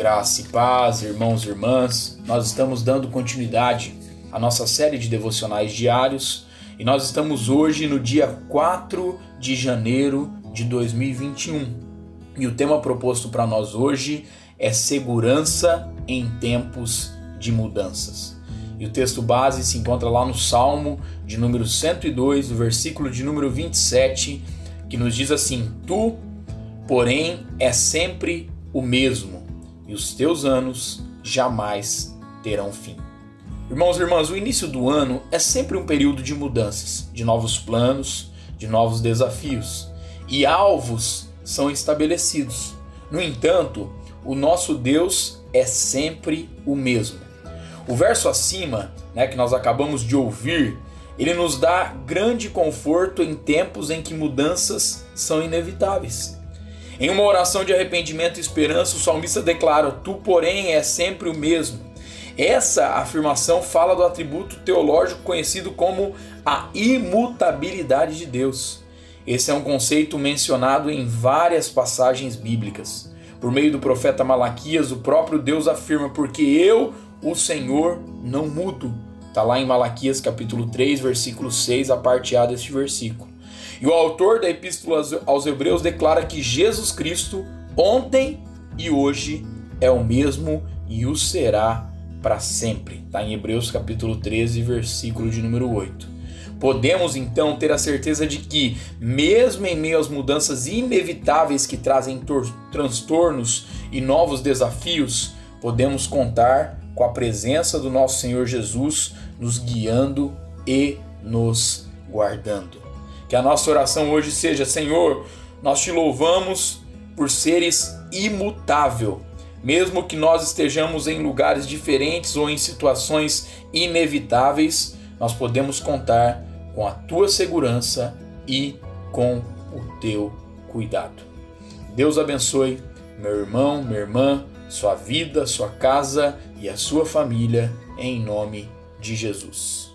Graça e paz, irmãos e irmãs. Nós estamos dando continuidade à nossa série de devocionais diários e nós estamos hoje no dia 4 de janeiro de 2021. E o tema proposto para nós hoje é segurança em tempos de mudanças. E o texto base se encontra lá no Salmo de número 102, o versículo de número 27, que nos diz assim: Tu, porém, é sempre o mesmo e os teus anos jamais terão fim. Irmãos e irmãs, o início do ano é sempre um período de mudanças, de novos planos, de novos desafios e alvos são estabelecidos. No entanto, o nosso Deus é sempre o mesmo. O verso acima, né, que nós acabamos de ouvir, ele nos dá grande conforto em tempos em que mudanças são inevitáveis. Em uma oração de arrependimento e esperança, o salmista declara: Tu, porém, é sempre o mesmo. Essa afirmação fala do atributo teológico conhecido como a imutabilidade de Deus. Esse é um conceito mencionado em várias passagens bíblicas. Por meio do profeta Malaquias, o próprio Deus afirma: Porque eu, o Senhor, não mudo. Está lá em Malaquias capítulo 3, versículo 6, a parte A deste versículo. E o autor da Epístola aos Hebreus declara que Jesus Cristo, ontem e hoje, é o mesmo e o será para sempre. Está em Hebreus capítulo 13, versículo de número 8. Podemos então ter a certeza de que, mesmo em meio às mudanças inevitáveis que trazem transtornos e novos desafios, podemos contar com a presença do nosso Senhor Jesus nos guiando e nos guardando. Que a nossa oração hoje seja: Senhor, nós te louvamos por seres imutável. Mesmo que nós estejamos em lugares diferentes ou em situações inevitáveis, nós podemos contar com a tua segurança e com o teu cuidado. Deus abençoe meu irmão, minha irmã, sua vida, sua casa e a sua família, em nome de Jesus.